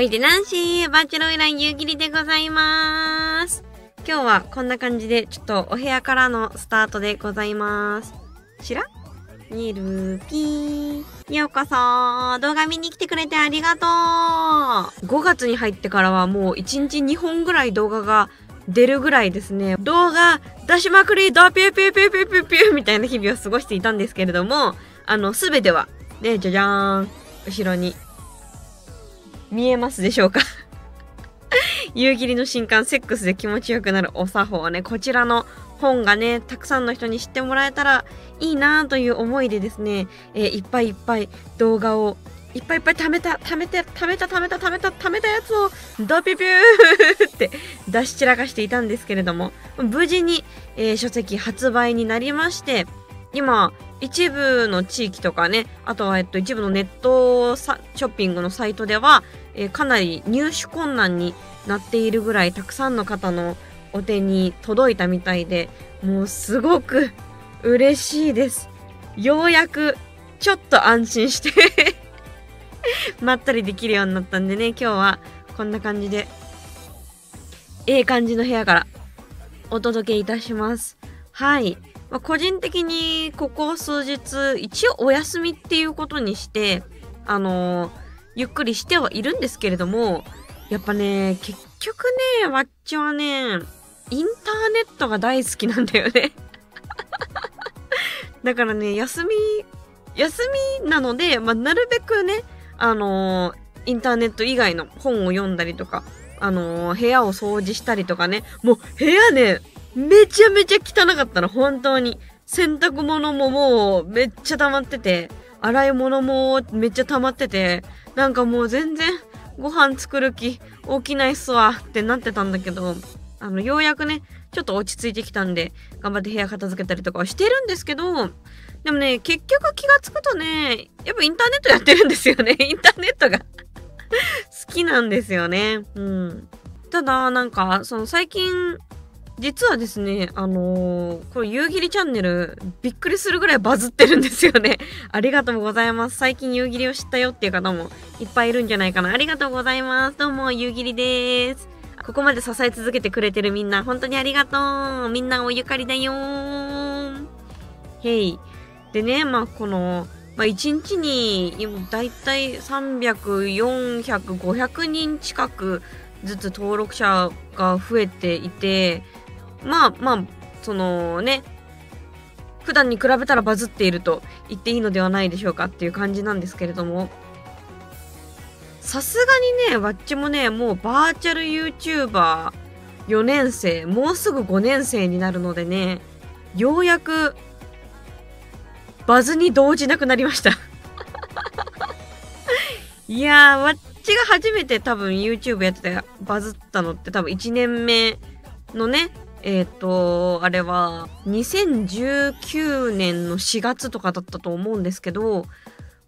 おいでなンシー、バーチャルイラン夕霧でございます。今日はこんな感じで、ちょっとお部屋からのスタートでございます。しらにるぴー。ようこそ動画見に来てくれてありがとう !5 月に入ってからはもう1日2本ぐらい動画が出るぐらいですね、動画出しまくりドピューピューピューピューピューピューみたいな日々を過ごしていたんですけれども、あの、すべては、ね、じゃじゃーん、後ろに、見えますでしょうか？夕霧の新刊セックスで気持ちよくなるお作法ね、こちらの本がね、たくさんの人に知ってもらえたらいいなという思いでですね、えー、いっぱいいっぱい動画をいっぱいいっぱい貯めた、貯めて、貯めた、貯めた、貯めた、貯めたやつを、ドピピュー って出し散らかしていたんですけれども、無事に、えー、書籍発売になりまして、今、一部の地域とかね、あとは、えっと、一部のネットショッピングのサイトでは、えー、かなり入手困難になっているぐらい、たくさんの方のお手に届いたみたいで、もうすごく嬉しいです。ようやく、ちょっと安心して まったりできるようになったんでね、今日はこんな感じで、ええ感じの部屋からお届けいたします。はい。まあ、個人的にここ数日、一応お休みっていうことにして、あのー、ゆっくりしてはいるんですけれども、やっぱね、結局ね、わっちはね、インターネットが大好きなんだよね。だからね、休み、休みなので、まあ、なるべくね、あのー、インターネット以外の本を読んだりとか、あのー、部屋を掃除したりとかね、もう部屋ね、めちゃめちゃ汚かったの、本当に。洗濯物ももうめっちゃ溜まってて、洗い物もめっちゃ溜まってて、なんかもう全然ご飯作る気起きないっすわってなってたんだけど、あの、ようやくね、ちょっと落ち着いてきたんで、頑張って部屋片付けたりとかはしてるんですけど、でもね、結局気がつくとね、やっぱインターネットやってるんですよね。インターネットが 好きなんですよね。うん。ただ、なんか、その最近、実はですね、あのー、これ夕霧チャンネル、びっくりするぐらいバズってるんですよね。ありがとうございます。最近夕霧を知ったよっていう方もいっぱいいるんじゃないかな。ありがとうございます。どうも、夕霧です。ここまで支え続けてくれてるみんな、本当にありがとう。みんなおゆかりだよー。へい。でね、まあ、この、まあ、1日に、だいたい300、400、500人近くずつ登録者が増えていて、まあまあ、そのね、普段に比べたらバズっていると言っていいのではないでしょうかっていう感じなんですけれども、さすがにね、わっちもね、もうバーチャル YouTuber4 年生、もうすぐ5年生になるのでね、ようやくバズに動じなくなりました。いやー、わっちが初めて多分 YouTube やっててバズったのって多分1年目のね、えっ、ー、と、あれは2019年の4月とかだったと思うんですけど、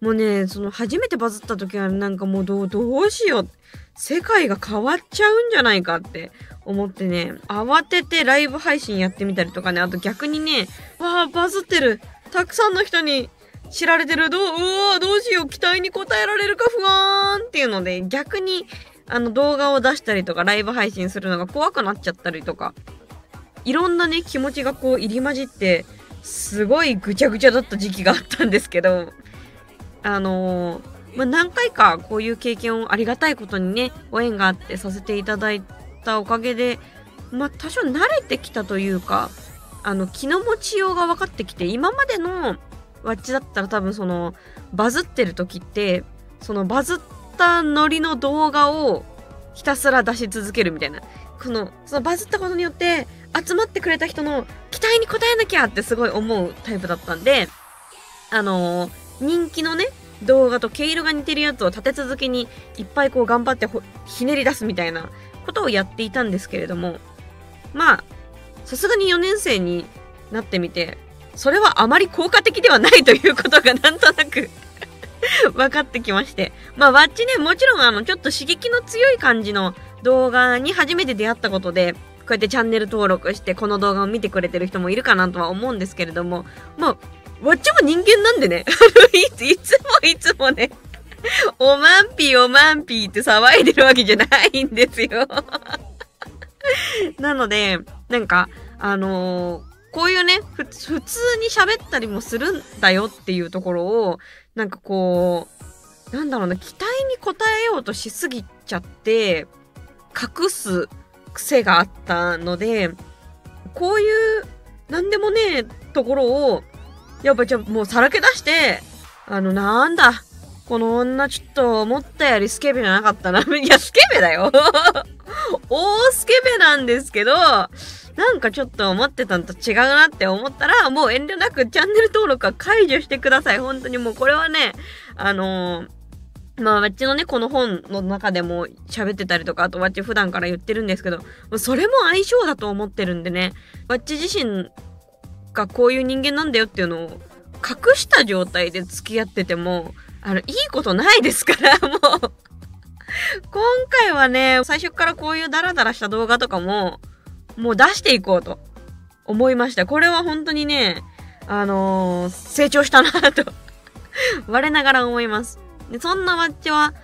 もうね、その初めてバズった時はなんかもうどう、どうしよう。世界が変わっちゃうんじゃないかって思ってね、慌ててライブ配信やってみたりとかね、あと逆にね、わあ、バズってる。たくさんの人に知られてる。どう、うわどうしよう。期待に応えられるか不安っていうので、逆に、あの動画を出したりとか、ライブ配信するのが怖くなっちゃったりとか、いろんなね、気持ちがこう入り混じって、すごいぐちゃぐちゃだった時期があったんですけど、あのー、まあ、何回かこういう経験をありがたいことにね、ご縁があってさせていただいたおかげで、まあ、多少慣れてきたというか、あの、気の持ちようが分かってきて、今までのワッチだったら多分その、バズってる時って、そのバズったノリの動画をひたすら出し続けるみたいな。この、そのバズったことによって、集まってくれた人の期待に応えなきゃってすごい思うタイプだったんで、あのー、人気のね、動画と毛色が似てるやつを立て続けにいっぱいこう頑張ってひねり出すみたいなことをやっていたんですけれども、まあ、さすがに4年生になってみて、それはあまり効果的ではないということがなんとなく 分かってきまして。まあ、わっちね、もちろんあの、ちょっと刺激の強い感じの動画に初めて出会ったことで、こうやってチャンネル登録してこの動画を見てくれてる人もいるかなとは思うんですけれども、まあ、わっちも人間なんでね。いつもいつもね おまんぴーおまんぴーって騒いでるわけじゃないんですよ なので、なんか、あのー、こういうね、普通に喋ったりもするんだよっていうところを、なんかこう、なんだろうな、期待に応えようとしすぎちゃって、隠す癖があったので、こういう、なんでもねえところを、やっぱじゃもうさらけ出して、あの、なんだ、この女ちょっと思ったよりスケベじゃなかったな。いや、スケベだよ。大スケベなんですけど、なんかちょっと思ってたのと違うなって思ったら、もう遠慮なくチャンネル登録は解除してください。本当にもうこれはね、あのー、まあ、わっちのね、この本の中でも喋ってたりとか、あとわっち普段から言ってるんですけど、それも相性だと思ってるんでね、わっち自身がこういう人間なんだよっていうのを隠した状態で付き合ってても、あの、いいことないですから、もう今回はね、最初からこういうダラダラした動画とかも、もう出していこうと思いました。これは本当にね、あのー、成長したなと 我ながら思います。で、そんなわっちは、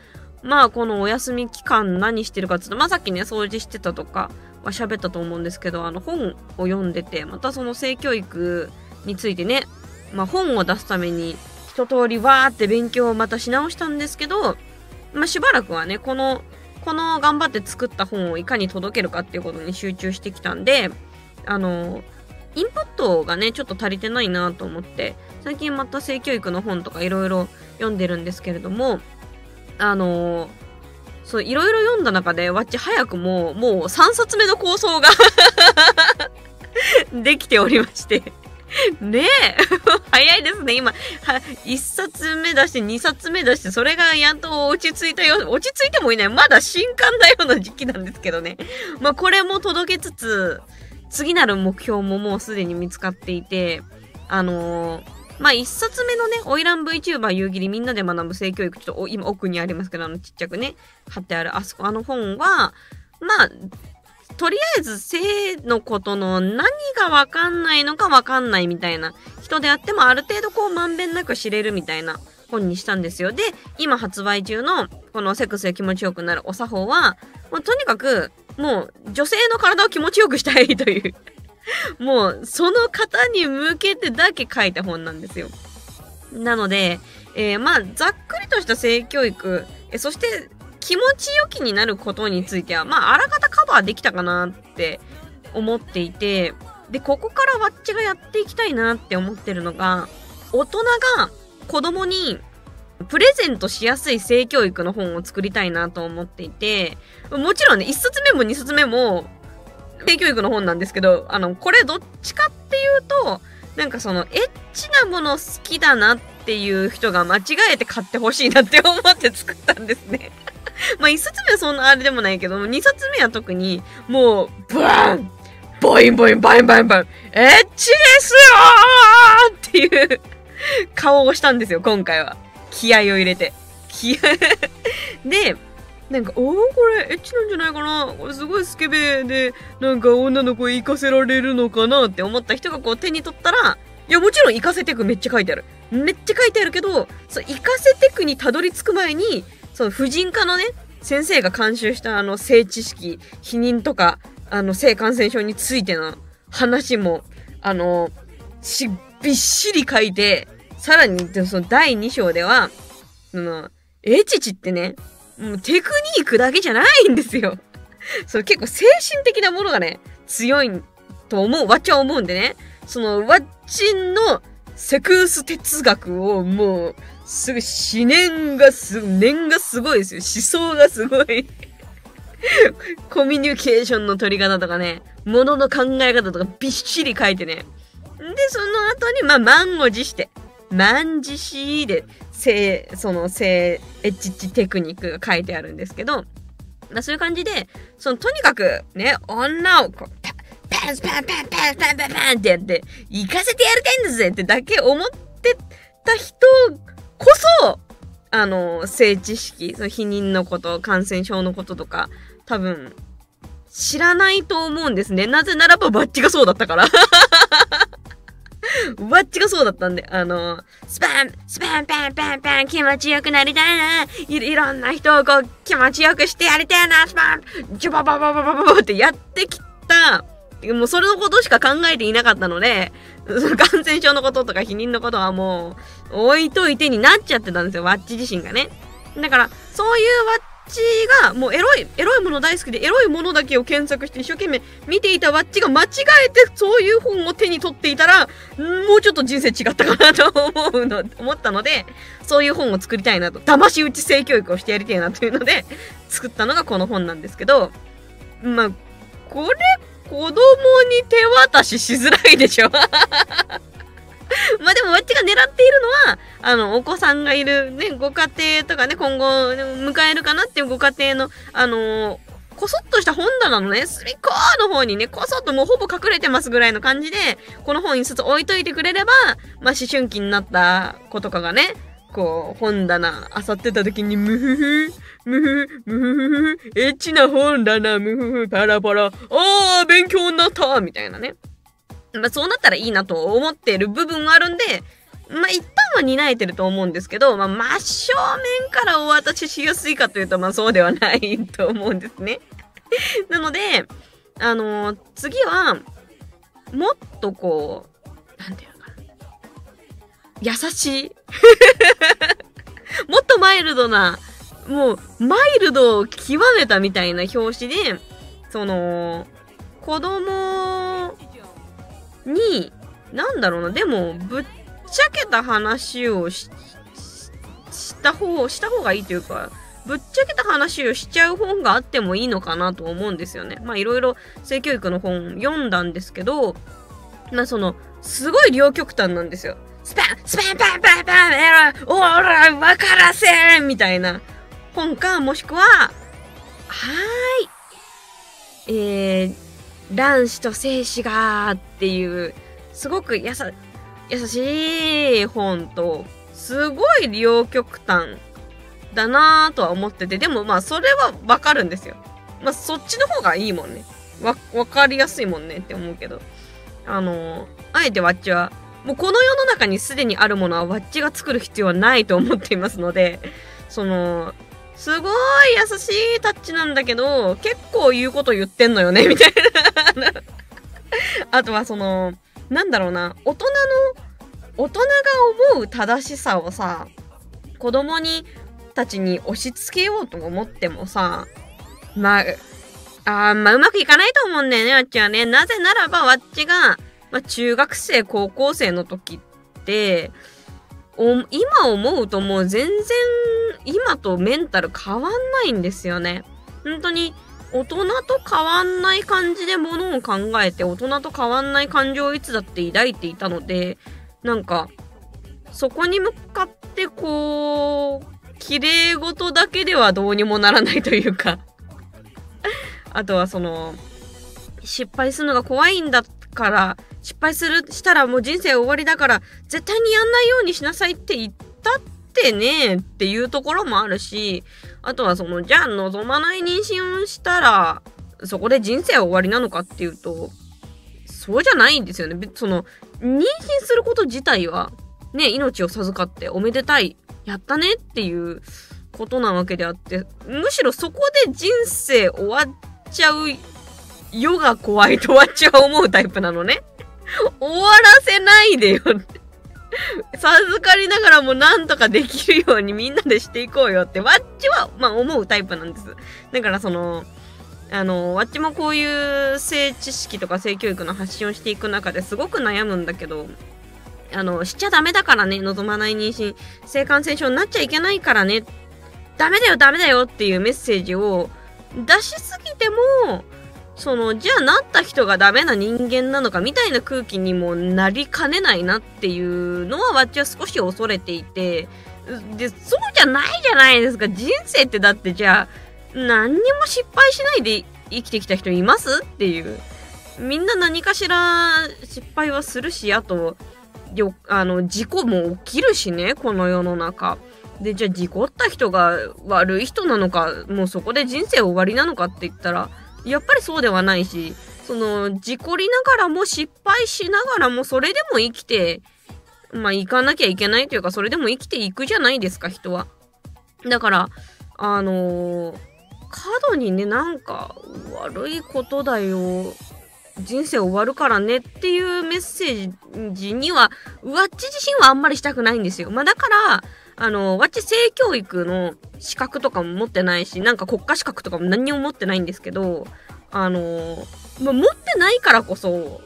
まあこのお休み期間何してるかって言うと、まあさっきね、掃除してたとかは喋ったと思うんですけど、あの本を読んでて、またその性教育についてね、まあ本を出すために一通りわーって勉強をまたし直したんですけど、まあしばらくはね、このこの頑張って作った本をいかに届けるかっていうことに集中してきたんで、あの、インプットがね、ちょっと足りてないなと思って、最近また性教育の本とかいろいろ読んでるんですけれども、あのそう、いろいろ読んだ中で、わっち早くも、もう3冊目の構想が できておりましてねえ 早いですね。今、は、1冊目出して、2冊目出して、それがやっと落ち着いたよ。落ち着いてもいない。まだ新刊だような時期なんですけどね。まあ、これも届けつつ、次なる目標ももうすでに見つかっていて、あのー、まあ、一冊目のね、オイラン VTuber 夕霧みんなで学ぶ性教育、ちょっと今奥にありますけど、あのちっちゃくね、貼ってある、あそこ、あの本は、まあ、とりあえず性のことの何がわかんないのかわかんないみたいな人であってもある程度こうまんべんなく知れるみたいな本にしたんですよ。で、今発売中のこのセックスで気持ちよくなるお作法は、もうとにかくもう女性の体を気持ちよくしたいという もうその方に向けてだけ書いた本なんですよ。なので、えー、まあざっくりとした性教育、えそして気持ちよきになることについては、まあ、あらかたカバーできたかなって思っていて、で、ここからわっちがやっていきたいなって思ってるのが、大人が子供にプレゼントしやすい性教育の本を作りたいなと思っていて、もちろんね、1冊目も2冊目も性教育の本なんですけど、あの、これどっちかっていうと、なんかその、エッチなもの好きだなっていう人が間違えて買ってほしいなって思って作ったんですね まあ、1冊目はそんなあれでもないけど、2冊目は特に、もう、ブワンボインボインバインバインバインエッチですよーっていう顔をしたんですよ、今回は。気合を入れて。気合 で、なんか、おお、これ、エッチなんじゃないかなこれすごいスケベで、なんか女の子行かせられるのかなって思った人がこう手に取ったら、いや、もちろん行かせてくめっちゃ書いてある。めっちゃ書いてあるけど、そう、行かせてくにたどり着く前に、その婦人科のね、先生が監修したあの性知識、避妊とか、あの性感染症についての話も、あの、し、びっしり書いて、さらに、その第2章では、その、エチチってね、もうテクニックだけじゃないんですよ。その結構精神的なものがね、強いと思う、わっちは思うんでね、その、わっちのセクウス哲学をもう、すごい、思念がす、念がすごいですよ。思想がすごい コミュニケーションの取り方とかね、ものの考え方とかびっしり書いてね。で、その後に、まあ、満を持して、満持しで、性、その性、エッチテクニックが書いてあるんですけど、まあ、そういう感じで、その、とにかく、ね、女をこう、パンスパンパンパンパンパンパンってやって、行かせてやりたいんだぜってだけ思ってた人こそ、あの、性知識、その避妊のこと、感染症のこととか、多分、知らないと思うんですね。なぜならばバッチがそうだったから。わっちがそうだったんで、あの、スパン、スパンパンパンパン気持ちよくなりたいな。いろんな人をこう気持ちよくしてやりたいな。スパン、ジュバババババババってやってきた。もうそれのことしか考えていなかったので、感染症のこととか否認のことはもう置いといてになっちゃってたんですよ、ワッチ自身がね。だから、そういうワッチがもうエロい、エロいもの大好きでエロいものだけを検索して一生懸命見ていたワッチが間違えてそういう本を手に取っていたら、もうちょっと人生違ったかなと思うの、思ったので、そういう本を作りたいなと、騙し討ち性教育をしてやりたいなというので、作ったのがこの本なんですけど、まあ、これ、子供に手渡ししづらいでしょ。まあでも、わっちが狙っているのは、あの、お子さんがいるね、ご家庭とかね、今後迎えるかなっていうご家庭の、あのー、こそっとした本棚のね、隅っこの方にね、こそっともうほぼ隠れてますぐらいの感じで、この本一冊置いといてくれれば、まあ思春期になった子とかがね、こう、本棚、漁ってた時に、ムフフ、ムフフ、ムフフ、エッチな本棚、ムフフ、パラパラ、あー、勉強になったみたいなね。まあ、そうなったらいいなと思ってる部分があるんで、まあ、一旦は担えてると思うんですけど、まあ、真正面からお渡ししやすいかというと、まあ、そうではないと思うんですね。なので、あのー、次は、もっとこう、なんていうのかな。優しい。もっとマイルドな、もう、マイルドを極めたみたいな表紙で、その、子供に、なんだろうな、でも、ぶっちゃけた話をし、した方、した方がいいというか、ぶっちゃけた話をしちゃう本があってもいいのかなと思うんですよね。まあいろいろ性教育の本読んだんですけど、まあその、すごい両極端なんですよ。スパンスパンパンパンパンエラオーラわからせんみたいな本か、もしくは、はーい。えー、卵子と精子がっていうすごくやさ優しい本とすごい両極端だなぁとは思っててでもまあそれはわかるんですよ。まあそっちの方がいいもんね。わ分かりやすいもんねって思うけど。あのあえてわっちはもうこの世の中にすでにあるものはわっちが作る必要はないと思っていますのでそのすごい優しいタッチなんだけど、結構言うこと言ってんのよね、みたいな あとはその、なんだろうな、大人の、大人が思う正しさをさ、子供に、たちに押し付けようと思ってもさ、まあ、あまあ、うまくいかないと思うんだよね、あっちはね。なぜならば、わっちが、まあ、中学生、高校生の時って、今思うともう全然今とメンタル変わんないんですよね。本当に大人と変わんない感じでものを考えて大人と変わんない感情をいつだって抱いていたのでなんかそこに向かってこう綺麗事だけではどうにもならないというかあとはその失敗するのが怖いんだから失敗するしたらもう人生終わりだから絶対にやんないようにしなさいって言ったってねっていうところもあるしあとはそのじゃあ望まない妊娠をしたらそこで人生は終わりなのかっていうとそうじゃないんですよねその妊娠すること自体はね命を授かっておめでたいやったねっていうことなわけであってむしろそこで人生終わっちゃう世が怖いとわっちは思うタイプなのね。終わらせないでよって。授かりながらもなんとかできるようにみんなでしていこうよって、わっちは、まあ思うタイプなんです。だからその、あの、わっちもこういう性知識とか性教育の発信をしていく中ですごく悩むんだけど、あの、しちゃダメだからね、望まない妊娠、性感染症になっちゃいけないからね、ダメだよダメだよっていうメッセージを出しすぎても、その、じゃあなった人がダメな人間なのかみたいな空気にもなりかねないなっていうのはわっちは少し恐れていて、で、そうじゃないじゃないですか。人生ってだってじゃあ、何にも失敗しないで生きてきた人いますっていう。みんな何かしら失敗はするし、あと、よ、あの、事故も起きるしね、この世の中。で、じゃあ事故った人が悪い人なのか、もうそこで人生終わりなのかって言ったら、やっぱりそうではないし、その、事故りながらも失敗しながらも、それでも生きて、まあ、行かなきゃいけないというか、それでも生きていくじゃないですか、人は。だから、あのー、過度にね、なんか、悪いことだよ。人生終わるからねっていうメッセージには、ワッチ自身はあんまりしたくないんですよ。まあだから、あの、ワッチ性教育の資格とかも持ってないし、なんか国家資格とかも何にも持ってないんですけど、あの、まあ、持ってないからこそ、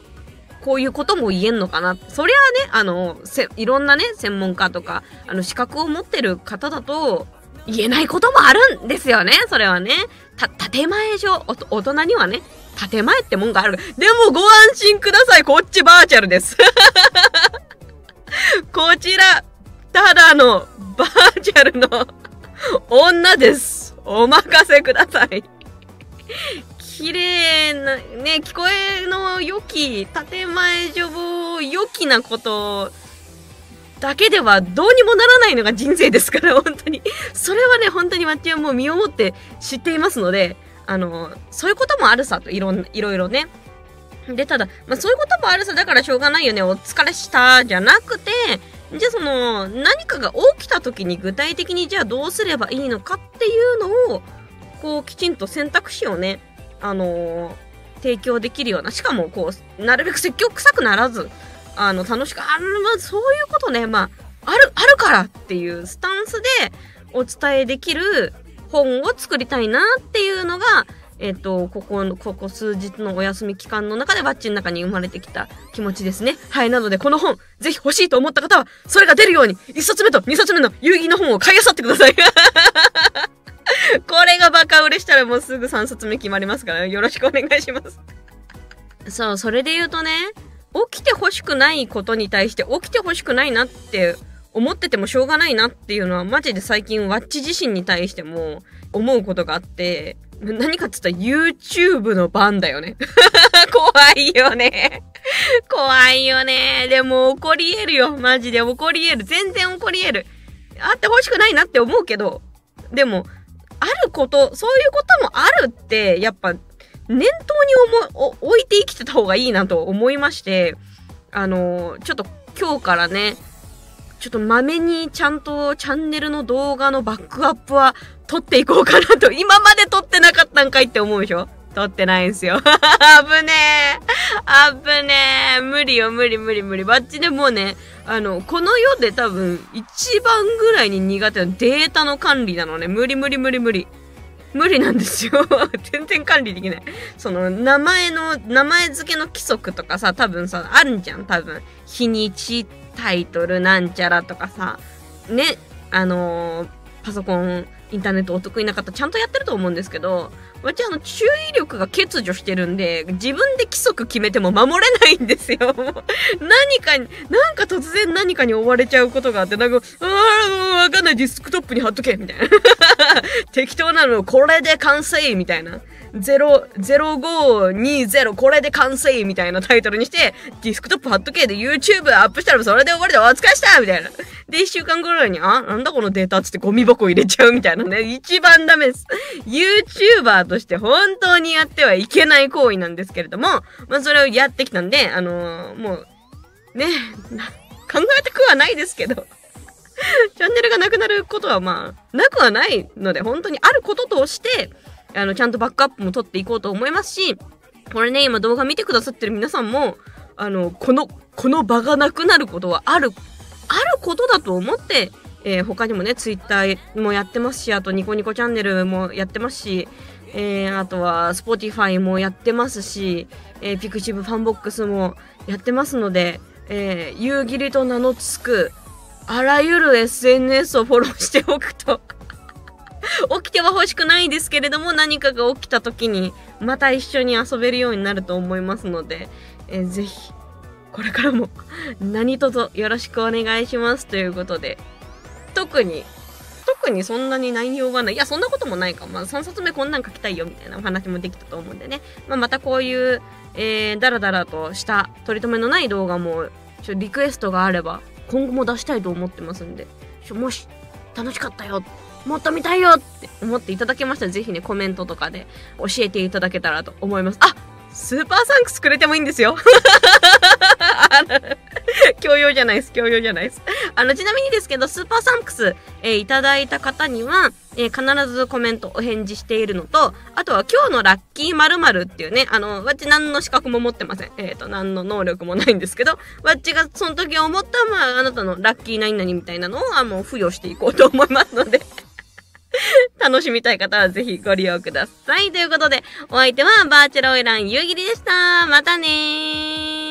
こういうことも言えんのかな。そりゃあね、あの、せ、いろんなね、専門家とか、あの、資格を持ってる方だと、言えないこともあるんですよね。それはね。た、建前上、大人にはね、建前ってもんがある。でもご安心ください。こっちバーチャルです。こちら、ただのバーチャルの女です。お任せください。綺麗な、ね、聞こえの良き、建前上良きなことだけではどうにもならないのが人生ですから、本当に。それはね、本当にマッチはもう身をもって知っていますので、あの、そういうこともあるさと、いろん、いろいろね。で、ただ、まあそういうこともあるさだからしょうがないよね、お疲れしたじゃなくて、じゃあその、何かが起きた時に具体的にじゃあどうすればいいのかっていうのを、こう、きちんと選択肢をね、あのー、提供できるような、しかもこう、なるべく積極臭くならず、あの、楽しく、あまあ、そういうことね、まあ、ある、あるからっていうスタンスでお伝えできる本を作りたいなっていうのが、えっ、と、ここの、ここ数日のお休み期間の中でバッチの中に生まれてきた気持ちですね。はい。なので、この本、ぜひ欲しいと思った方は、それが出るように、1冊目と2冊目の遊戯の本を買い漁ってください。これがバカ売れしたらもうすぐ3冊目決まりますから、よろしくお願いします。そう、それで言うとね、起きて欲しくないことに対して起きて欲しくないなって思っててもしょうがないなっていうのはマジで最近ワッチ自身に対しても思うことがあって何かっつったら YouTube の番だよね。怖いよね。怖いよね。でも起こり得るよ。マジで。起こり得る。全然起こり得る。あって欲しくないなって思うけど。でもあることそういうこともあるってやっぱ念頭に思置いて生きてた方がいいなと思いまして。あのちょっと今日からねちょっとまめにちゃんとチャンネルの動画のバックアップは撮っていこうかなと、今まで撮ってなかったんかいって思うでしょ？撮ってないんすよ。あぶねえ。あぶねえ。無理よ、無理無理無理。バッチでもうね、あの、この世で多分一番ぐらいに苦手なデータの管理なのね。無理無理無理無理。無理なんですよ。全然管理できない。その、名前の、名前付けの規則とかさ、多分さ、あるんじゃん、多分。日にちタイトルなんちゃらとかさ、ね、あのー、パソコン、インターネットお得意な方ちゃんとやってると思うんですけど、私あの注意力が欠如してるんで、自分で規則決めても守れないんですよ。何かに、なんか突然何かに追われちゃうことがあって、なんか、ああ、わかんない、ディスクトップに貼っとけみたいな。適当なの、これで完成みたいな。0520これで完成みたいなタイトルにして、ディスクトップ貼っとけで YouTube アップしたらそれで終わりでお疲れしたみたいな。で、一週間ぐらいに、あ、なんだこのデータつってゴミ箱入れちゃうみたいなね。一番ダメです。YouTuber として本当にやってはいけない行為なんですけれども、まあそれをやってきたんで、あのー、もう、ね、考えたくはないですけど。チャンネルがなくなることはまあ、なくはないので、本当にあることとして、あの、ちゃんとバックアップも取っていこうと思いますし、これね、今動画見てくださってる皆さんも、あの、この、この場がなくなることはある、あることだと思って、えー、他にもね、ツイッターもやってますし、あとニコニコチャンネルもやってますし、えー、あとは、スポティファイもやってますし、えー、ピクシブファンボックスもやってますので、えー、夕霧と名の付く、あらゆる SNS をフォローしておくと起きては欲しくないですけれども、何かが起きた時に、また一緒に遊べるようになると思いますので、えー、ぜひ、これからも何卒よろしくお願いしますということで、特に、特にそんなに内容はない。いや、そんなこともないか。まあ、3冊目こんなん書きたいよみたいなお話もできたと思うんでね。まあ、またこういう、えー、ダラダラとした取り留めのない動画も、ちょリクエストがあれば、今後も出したいと思ってますんで、もし、楽しかったよもっと見たいよって思っていただけましたら、ぜひね、コメントとかで教えていただけたらと思います。あスーパーサンクスくれてもいいんですよ。教養じゃないです。教養じゃないです。あの、ちなみにですけど、スーパーサンクス、えー、いただいた方には、えー、必ずコメントお返事しているのと、あとは今日のラッキー〇〇っていうね、あの、わっち何の資格も持ってません。えっ、ー、と、何の能力もないんですけど、わっちがその時思った、まあ、あなたのラッキー何々みたいなのを、あもう付与していこうと思いますので 楽しみたい方はぜひご利用ください。ということで、お相手はバーチャルオイラン夕霧でした。またねー。